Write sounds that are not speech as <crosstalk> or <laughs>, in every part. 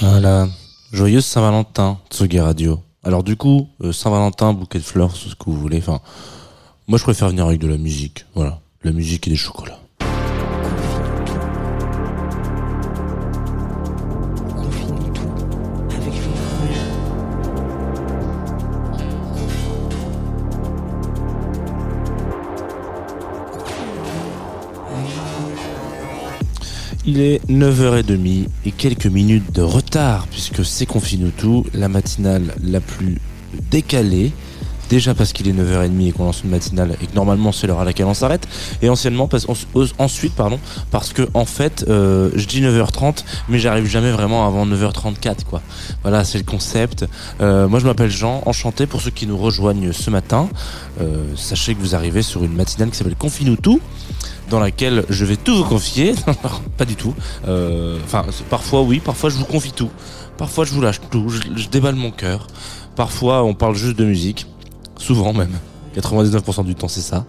Voilà. Joyeuse Saint-Valentin, Tsugi Radio. Alors du coup, euh, Saint-Valentin, bouquet de fleurs, c'est ce que vous voulez. Enfin, moi je préfère venir avec de la musique. Voilà, la musique et des chocolats. Il est 9h30 et quelques minutes de retard puisque c'est Confinutu, la matinale la plus décalée. Déjà parce qu'il est 9h30 et qu'on lance une matinale et que normalement c'est l'heure à laquelle on s'arrête. Et anciennement, parce, en- ensuite, pardon, parce que en fait, euh, je dis 9h30, mais j'arrive jamais vraiment avant 9h34 quoi. Voilà, c'est le concept. Euh, moi je m'appelle Jean, enchanté pour ceux qui nous rejoignent ce matin. Euh, sachez que vous arrivez sur une matinale qui s'appelle Confinutu dans laquelle je vais tout vous confier. <laughs> pas du tout. Euh, Enfin, parfois oui, parfois je vous confie tout. Parfois je vous lâche tout, je, je déballe mon cœur. Parfois on parle juste de musique. Souvent même. 99% du temps c'est ça.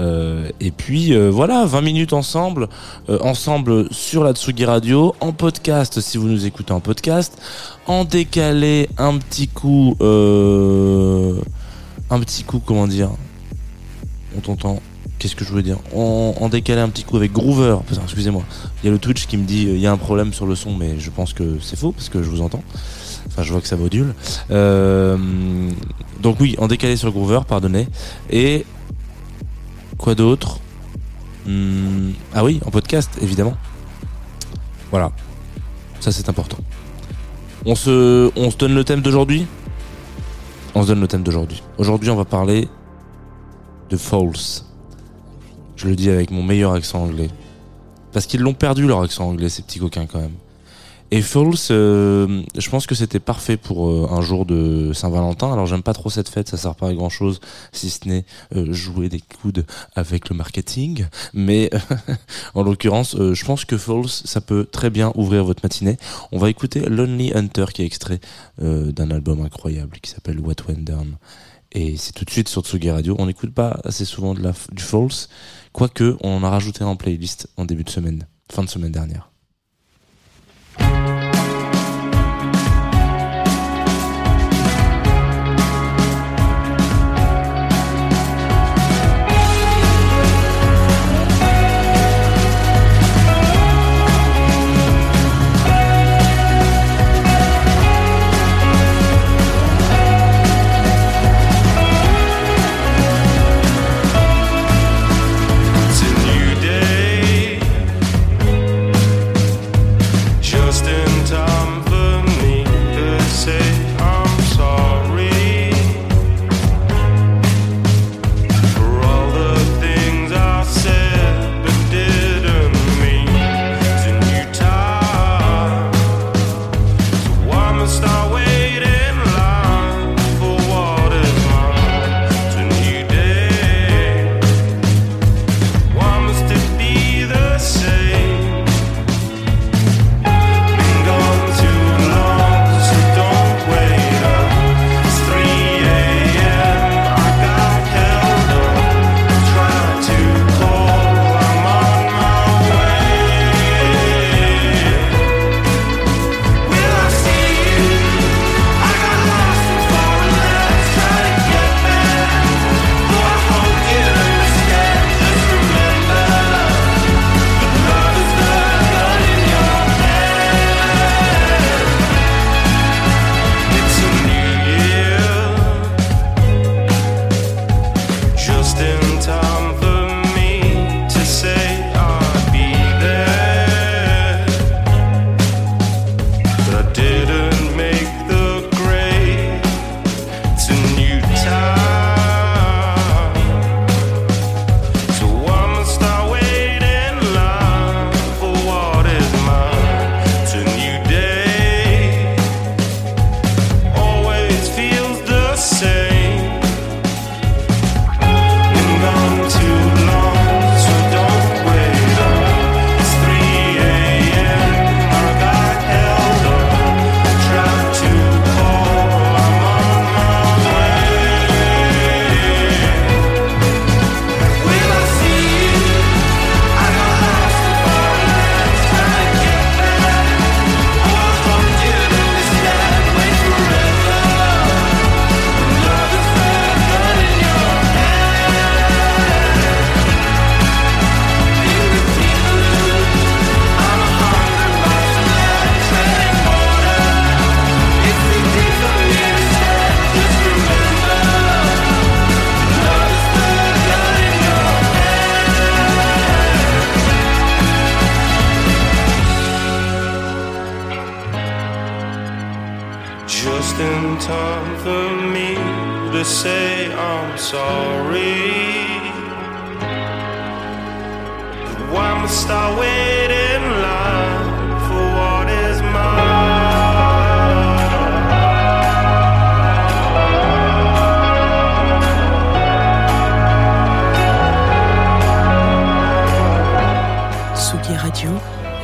Euh, et puis euh, voilà, 20 minutes ensemble, euh, ensemble sur la Tsugi Radio, en podcast si vous nous écoutez en podcast, en décalé un petit coup, un petit coup comment dire, on t'entend. Qu'est-ce que je voulais dire en, décalé un petit coup avec Groover. Excusez-moi. Il y a le Twitch qui me dit il y a un problème sur le son, mais je pense que c'est faux parce que je vous entends. Je vois que ça module. Euh, donc oui, en décalé sur Groover, pardonnez. Et quoi d'autre? Hmm, Ah oui, en podcast, évidemment. Voilà. Ça, c'est important. On se, on se donne le thème d'aujourd'hui? On se donne le thème d'aujourd'hui. Aujourd'hui, on va parler de False. Je le dis avec mon meilleur accent anglais. Parce qu'ils l'ont perdu leur accent anglais, ces petits coquins quand même. Et False, euh, je pense que c'était parfait pour euh, un jour de Saint-Valentin. Alors j'aime pas trop cette fête, ça sert pas à grand chose si ce n'est euh, jouer des coudes avec le marketing. Mais <laughs> en l'occurrence, je pense que False, ça peut très bien ouvrir votre matinée. On va écouter Lonely Hunter qui est extrait d'un album incroyable qui s'appelle What Went Down. Et c'est tout de suite sur Tsugi Radio. On n'écoute pas assez souvent de la, du False, quoique on en a rajouté en playlist en début de semaine, fin de semaine dernière.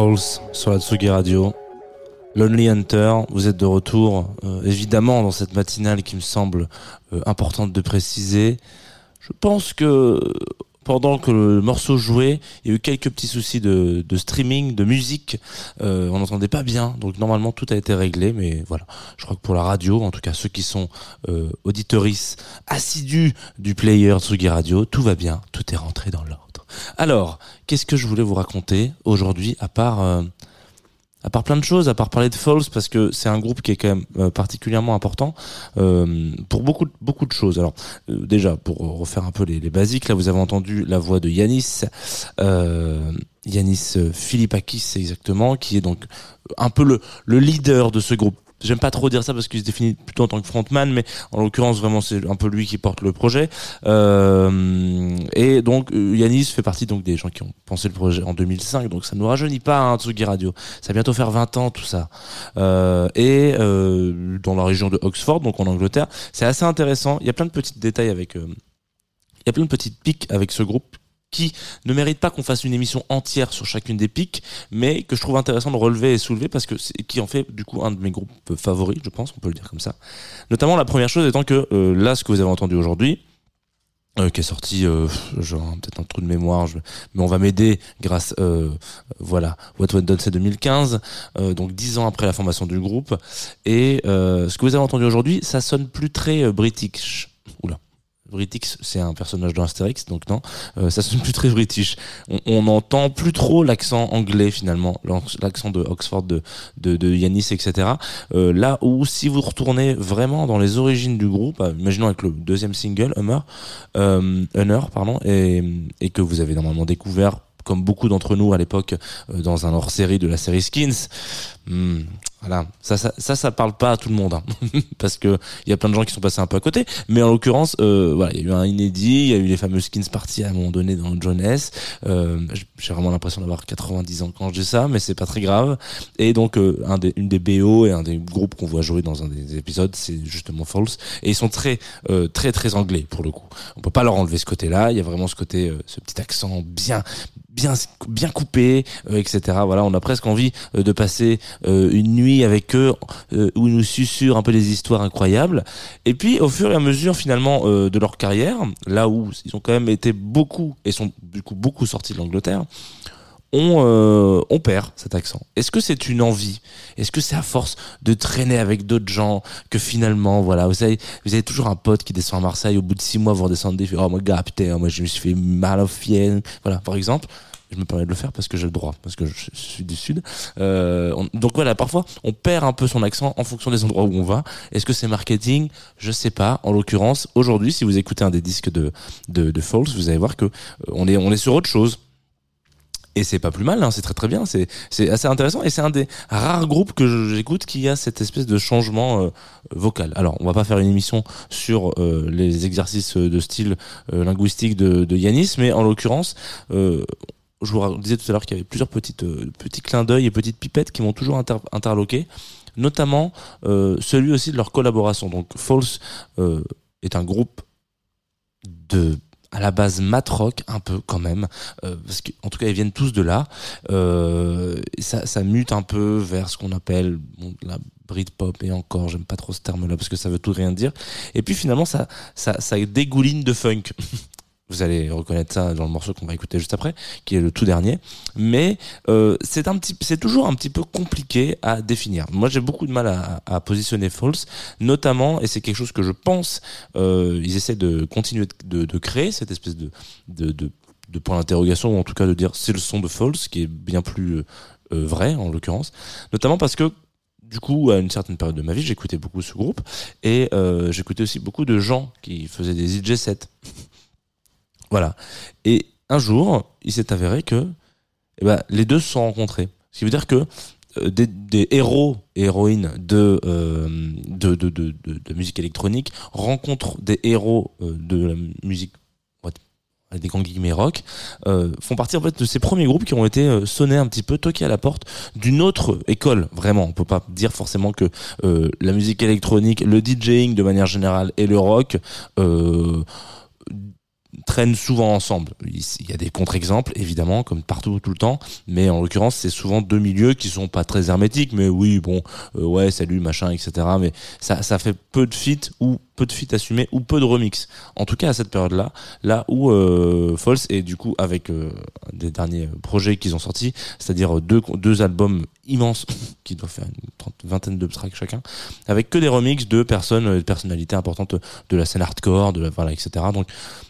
Falls sur la Tsugi Radio. Lonely Hunter, vous êtes de retour, euh, évidemment, dans cette matinale qui me semble euh, importante de préciser. Je pense que pendant que le morceau jouait, il y a eu quelques petits soucis de, streaming, de musique. Euh, on n'entendait pas bien, donc normalement tout a été réglé. Mais voilà, je crois que pour la radio, en tout cas ceux qui sont euh, assidus du player Tsugi Radio, tout va bien, tout est rentré dans l'ordre. Alors, qu'est-ce que je voulais vous raconter aujourd'hui, à part euh, à part plein de choses, à part parler de Falls, parce que c'est un groupe qui est quand même euh, particulièrement important euh, pour beaucoup de, choses. Alors déjà pour refaire un peu les, basiques, là vous avez entendu la voix de Yanis, Yanis Philippakis exactement, qui est donc un peu le leader de ce groupe. J'aime pas trop dire ça parce qu'il se définit plutôt en tant que frontman, mais en l'occurrence vraiment c'est un peu lui qui porte le projet. Euh, et donc euh, Yanis fait partie donc des gens qui ont pensé le projet en 2005, donc ça nous rajeunit pas hein, Tsugi Radio. Ça va bientôt faire 20 ans tout ça. Euh, et euh, dans la région de Oxford, donc en Angleterre, c'est assez intéressant. Il y a plein de petits détails avec. euh, il y a plein de petites piques avec ce groupe qui ne mérite pas qu'on fasse une émission entière sur chacune des piques, mais que je trouve intéressant de relever et soulever parce que c'est qui en fait du coup un de mes groupes favoris, je pense, on peut le dire comme ça. Notamment la première chose étant que euh, là, ce que vous avez entendu aujourd'hui, euh, qui est sorti, euh, genre peut-être un trou de mémoire, je- mais on va m'aider grâce, euh, voilà, What Went Done c'est 2015, euh, donc dix ans après la formation du groupe, et euh, ce que vous avez entendu aujourd'hui, ça sonne plus très euh, british. British, c'est un personnage de Astérix, donc non, euh, ça sonne plus très british. On, on entend plus trop l'accent anglais finalement, l'accent de Oxford, de, de, Yanis, etc. Euh, là où si vous retournez vraiment dans les origines du groupe, euh, imaginons avec le deuxième single, Hummer, Honor, pardon, et, et que vous avez normalement découvert comme beaucoup d'entre nous à l'époque dans un hors-série de la série Skins. Hmm, voilà, ça, ça, ça, ça parle pas à tout le monde, hein. <laughs> parce que il y a plein de gens qui sont passés un peu à côté. Mais en l'occurrence, euh, voilà, il y a eu un inédit, il y a eu les fameux Skins parties à un moment donné dans John S. Euh, J'ai vraiment l'impression d'avoir 90 ans quand je dis ça, mais c'est pas très grave. Et donc, euh, un des, une des BO et un des groupes qu'on voit jouer dans un des épisodes, c'est justement False. Et ils sont très, euh, très, très anglais pour le coup. On peut pas leur enlever ce côté-là. Il y a vraiment ce côté, euh, ce petit accent bien, bien, bien coupé, euh, etc. Voilà, on a presque envie de passer euh, une nuit avec eux euh, où ils nous susurrent un peu des histoires incroyables. Et puis, au fur et à mesure, finalement, euh, de leur carrière, là où ils ont quand même été beaucoup et sont du coup beaucoup sortis de l'Angleterre, on, perd cet accent. Est-ce que c'est une envie? Est-ce que c'est à force de traîner avec d'autres gens que finalement, voilà, vous savez, vous avez toujours un pote qui descend à Marseille, au bout de six mois, vous redescendez, oh mon gars, putain, moi je me suis fait mal au fiel. Voilà, par exemple. Je me permets de le faire parce que j'ai le droit, parce que je suis du sud. Euh, on- donc voilà, parfois on perd un peu son accent en fonction des endroits où on va. Est-ce que c'est marketing? Je sais pas. En l'occurrence, aujourd'hui, si vous écoutez un des disques de de, de Falls, vous allez voir que euh, on est on est sur autre chose. Et c'est pas plus mal, hein, c'est très très bien, c'est c'est assez intéressant et c'est un des rares groupes que j'écoute qui a cette espèce de changement euh, vocal. Alors, on va pas faire une émission sur euh, les exercices de style linguistique de, de Yanis, mais en l'occurrence, je vous disais tout à l'heure qu'il y avait plusieurs petites euh, petits clins d'œil et petites pipettes qui m'ont toujours inter interloqué, notamment euh, celui aussi de leur collaboration. Donc, False euh, est un groupe de à la base mat rock un peu quand même euh, parce que en tout cas ils viennent tous de là. Euh, ça, ça mute un peu vers ce qu'on appelle bon, la Britpop et encore j'aime pas trop ce terme là parce que ça veut tout rien dire. Et puis finalement ça ça, ça dégouline de funk <laughs> vous allez reconnaître ça dans le morceau qu'on va écouter juste après, qui est le tout dernier. Mais euh, c'est un petit, c'est toujours un petit peu compliqué à définir. Moi, j'ai beaucoup de mal à, à positionner False, notamment, et c'est quelque chose que je pense, euh, ils essaient de continuer de, de créer cette espèce de, de, de, de point d'interrogation, ou en tout cas de dire c'est le son de False, qui est bien plus euh, euh, vrai en l'occurrence, notamment parce que du coup, à une certaine période de ma vie, j'écoutais beaucoup ce groupe et euh, j'écoutais aussi beaucoup de gens qui faisaient des DJ sets. Voilà. Et un jour, il s'est avéré que eh ben, les deux se sont rencontrés. Ce qui veut dire que euh, des, des héros et héroïnes de, euh, de, de, de, de, musique électronique rencontrent des héros euh, de la musique des grands guillemets rock euh, font partie en fait de ces premiers groupes qui ont été euh, sonnés un petit peu toqués à la porte d'une autre école vraiment on peut pas dire forcément que euh, la musique électronique le DJing de manière générale et le rock euh, traînent souvent ensemble. Il y a des contre-exemples, évidemment, comme partout, tout le temps, mais en l'occurrence, c'est souvent deux milieux qui sont pas très hermétiques, mais oui, bon, euh, ouais, salut, machin, etc. Mais ça, ça fait peu de feats ou peu de feats assumés ou peu de remix. En tout cas, à cette période-là, là où euh, False et du coup avec euh, des derniers projets qu'ils ont sortis, c'est-à-dire deux deux albums immenses <laughs> qui doivent faire une trente- vingtaine de tracks chacun, avec que des remixes de personnes, euh, de personnalités importantes de la scène hardcore, de la, voilà, etc. Donc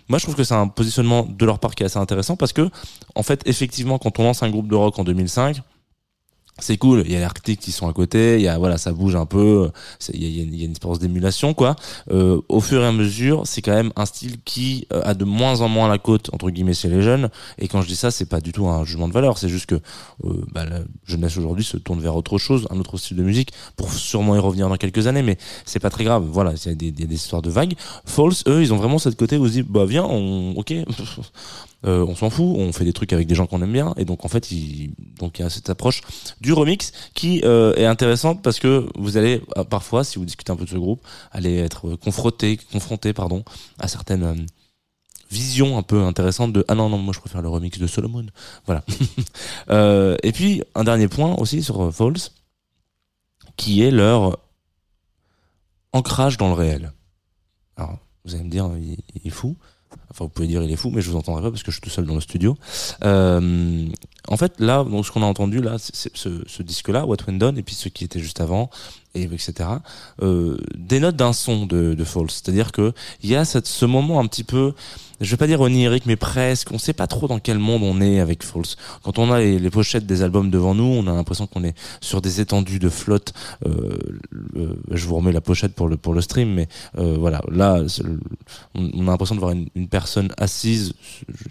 moi, je trouve que c'est un positionnement de leur part qui est assez intéressant parce que, en fait, effectivement, quand on lance un groupe de rock en 2005, c'est cool. Il y a les Arctiques qui sont à côté. Il y a voilà, ça bouge un peu. Il y a, une- espèce d'émulation quoi. Euh, au fur et à mesure, c'est quand même un style qui euh, a de moins en moins la côte entre guillemets chez les jeunes. Et quand je dis ça, c'est pas du tout un jugement de valeur. C'est juste que euh, bah, la jeunesse aujourd'hui se tourne vers autre chose, un autre style de musique, pour sûrement y revenir dans quelques années. Mais c'est pas très grave. Voilà, il y a des, histoires de vagues. False, eux, ils ont vraiment cette côté où ils se disent bah viens, on, ok. <laughs> Euh, on s'en fout, on fait des trucs avec des gens qu'on aime bien et donc en fait il donc il y a cette approche du remix qui euh, est intéressante parce que vous allez euh, parfois si vous discutez un peu de ce groupe aller être confronté confronté pardon à certaines euh, visions un peu intéressantes de ah non non moi je préfère le remix de Solomon. Voilà. <laughs> Euh, et puis un dernier point aussi sur euh, Falls qui est leur ancrage dans le réel. Alors vous allez me dire il, il est fou Enfin, vous pouvez dire il est fou, mais je vous entendrai pas parce que je suis tout seul dans le studio. Euh, en fait, là, donc ce qu'on a entendu là, c'est- ce, ce disque-là, What Went Down, et puis ce qui était juste avant, et etc. Euh, dénote d'un son de, de Falls. C'est-à-dire que il y a cette, ce moment un petit peu, je vais pas dire onirique, mais presque. On sait pas trop dans quel monde on est avec Falls. Quand on a les, pochettes des albums devant nous, on a l'impression qu'on est sur des étendues de flotte. Euh, le- je vous remets la pochette pour le pour le stream, mais euh, voilà, là, on, a l'impression de voir une, une assise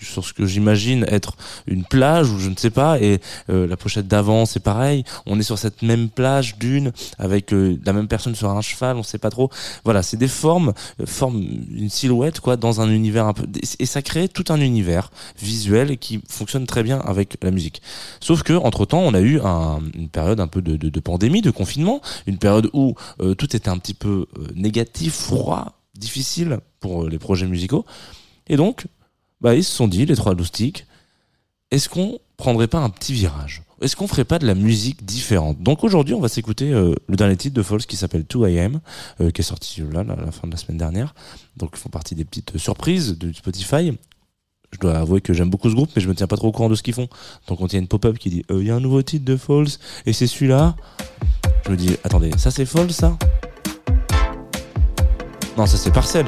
sur ce que j'imagine être une plage ou je ne sais pas, et euh, la pochette d'avant, c'est pareil. On est sur cette même plage d'une avec euh, la même personne sur un cheval, on sait pas trop. Voilà, c'est des formes, euh, formes, une silhouette quoi, dans un univers un peu, et ça crée tout un univers visuel qui fonctionne très bien avec la musique. Sauf que entre temps, on a eu un- une période un peu de, de, pandémie, de confinement, une période où euh, tout était un petit peu négatif, froid, difficile pour les projets musicaux. Et donc, bah, ils se sont dit, les trois loustiques, est-ce qu'on prendrait pas un petit virage? Est-ce qu'on ferait pas de la musique différente? Donc aujourd'hui, on va s'écouter euh, le dernier titre de Falls qui s'appelle 2AM, euh, qui est sorti là, à la fin de la semaine dernière. Donc ils font partie des petites surprises de Spotify. Je dois avouer que j'aime beaucoup ce groupe, mais je me tiens pas trop au courant de ce qu'ils font. Donc quand il y a une pop-up qui dit, Euh, il y a un nouveau titre de Falls, et c'est celui-là, je me dis, attendez, ça c'est Falls ça? Non, ça c'est Parcelle.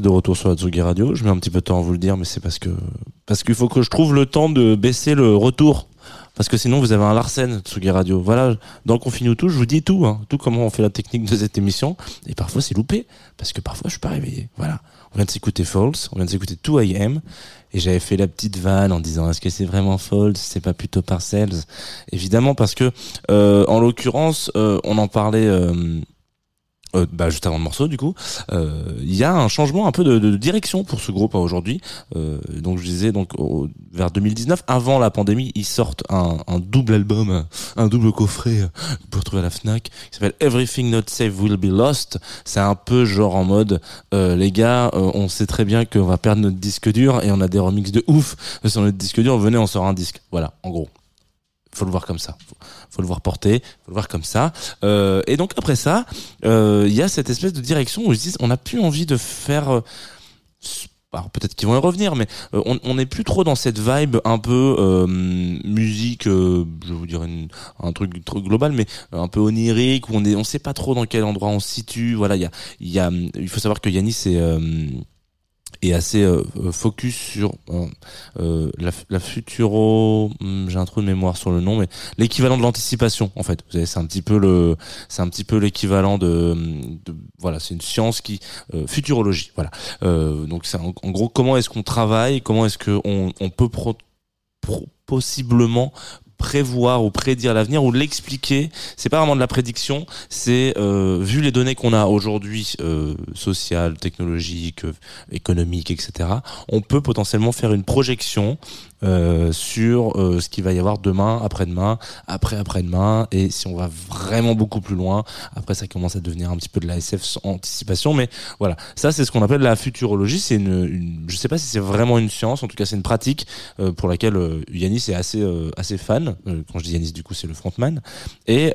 De retour sur la Tsugi Radio. Je mets un petit peu de temps à vous le dire, mais c'est parce que parce qu'il faut que je trouve le temps de baisser le retour. Parce que sinon, vous avez un Larsen Tsugi Radio. Voilà, dans Confine tout, je vous dis tout, hein, tout comment on fait la technique de cette émission. Et parfois, c'est loupé, parce que parfois, je suis pas réveillé. Voilà. On vient de s'écouter False, on vient de s'écouter 2 AM, et j'avais fait la petite vanne en disant est-ce que c'est vraiment False, c'est pas plutôt Parcells? Évidemment, parce que euh, en l'occurrence, euh, on en parlait. euh, euh, bah, juste avant le morceau du coup euh, il y a un changement un peu de, direction pour ce groupe hein, aujourd'hui. Euh, donc je disais donc vers 2019 avant la pandémie ils sortent un, double album un- double coffret que vous retrouver à la Fnac qui s'appelle Everything Not Safe Will Be Lost. C'est un peu genre en mode les gars on sait très bien qu'on va perdre notre disque dur et on a des remixes de ouf sur notre disque dur. Venez on sort un disque. Voilà en gros faut le voir comme ça. Faut, faut le voir porter faut le voir comme ça. Euh, et donc après ça euh, il y a cette espèce de direction où ils se disent on n'a plus envie de faire euh, alors peut-être qu'ils vont y revenir mais on n'est plus trop dans cette vibe un peu musique je vous dire une- un truc global mais un peu onirique où on est on sait pas trop dans quel endroit on se situe. Voilà il y a y a il faut savoir que Yanis est est assez euh, euh, focus sur euh, la, la futuro hum, j'ai un trou de mémoire sur le nom mais l'équivalent de l'anticipation en fait. Vous savez c'est un petit peu le c'est un petit peu l'équivalent de, de voilà c'est une science qui futurologie voilà. Donc c'est en, gros comment est-ce qu'on travaille comment est-ce que on, peut possiblement prévoir ou prédire l'avenir ou l'expliquer c'est pas vraiment de la prédiction c'est euh, vu les données qu'on a aujourd'hui euh, sociales technologiques euh, économiques etc on peut potentiellement faire une projection euh, sur euh, ce qu'il va y avoir demain après-demain après après-demain. Et si on va vraiment beaucoup plus loin après ça commence à devenir un petit peu de la SF sans anticipation. Mais voilà. Ça c'est ce qu'on appelle la futurologie. C'est une, une je sais pas si c'est vraiment une science. En tout cas c'est une pratique euh, pour laquelle euh, Yanis est assez euh, assez fan. Quand je dis Yanis du coup c'est le frontman. Et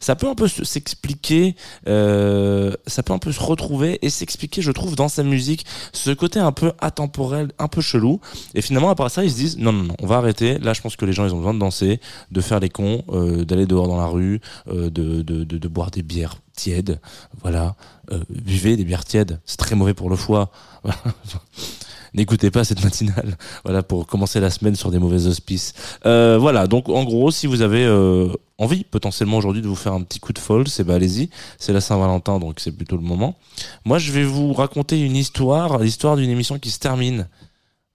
ça peut un peu se- s'expliquer ça peut un peu se retrouver et s'expliquer je trouve dans sa musique ce côté un peu atemporel un peu chelou. Et finalement après ils se disent non non on va arrêter. Là je pense que les gens ils ont besoin de danser de faire les cons euh, d'aller dehors dans la rue euh, de, de, boire des bières tièdes. Voilà. Euh, buvez des bières tièdes. C'est très mauvais pour le foie. <laughs> N'écoutez pas cette matinale, voilà pour commencer la semaine sur des mauvais auspices. Euh, voilà, donc en gros, si vous avez envie potentiellement aujourd'hui de vous faire un petit coup de folle, c'est bah allez-y. C'est la Saint-Valentin, donc c'est plutôt le moment. Moi, je vais vous raconter une histoire, l'histoire d'une émission qui se termine,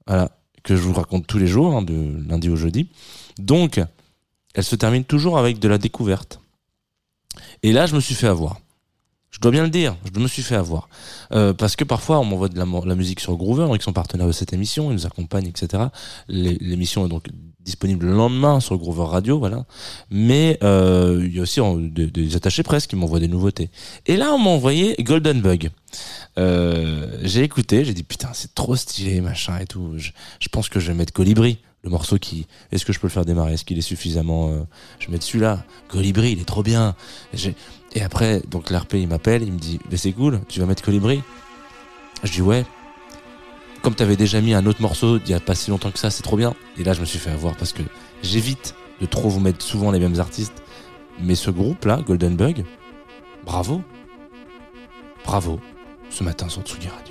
voilà, que je vous raconte tous les jours, hein, de lundi au jeudi. Donc, elle se termine toujours avec de la découverte. Et là, je me suis fait avoir. Je dois bien le dire, je me suis fait avoir. Euh, parce que parfois, on m'envoie de la, musique sur Groover, qui sont partenaires de cette émission, ils nous accompagnent, etc. L'émission est donc disponible le lendemain sur Groover Radio, voilà. Mais euh, il y a aussi des, attachés presse qui m'envoient des nouveautés. Et là, on m'a envoyé Golden Bug. Euh, j'ai écouté, j'ai dit putain, c'est trop stylé, machin et tout. Je, je pense que je vais mettre Colibri, le morceau qui. Est-ce que je peux le faire démarrer? Est-ce qu'il est suffisamment euh, Je vais mettre celui-là. Colibri, il est trop bien. J'ai- Et après, donc l'RP il m'appelle, il me dit, mais c'est cool, tu vas mettre Colibri Je dis ouais. Comme t'avais déjà mis un autre morceau il y a pas si longtemps que ça, c'est trop bien. Et là, je me suis fait avoir parce que j'évite de trop vous mettre souvent les mêmes artistes. Mais ce groupe-là, Golden Bug, bravo. Bravo. Ce matin sur Tsugi Radio.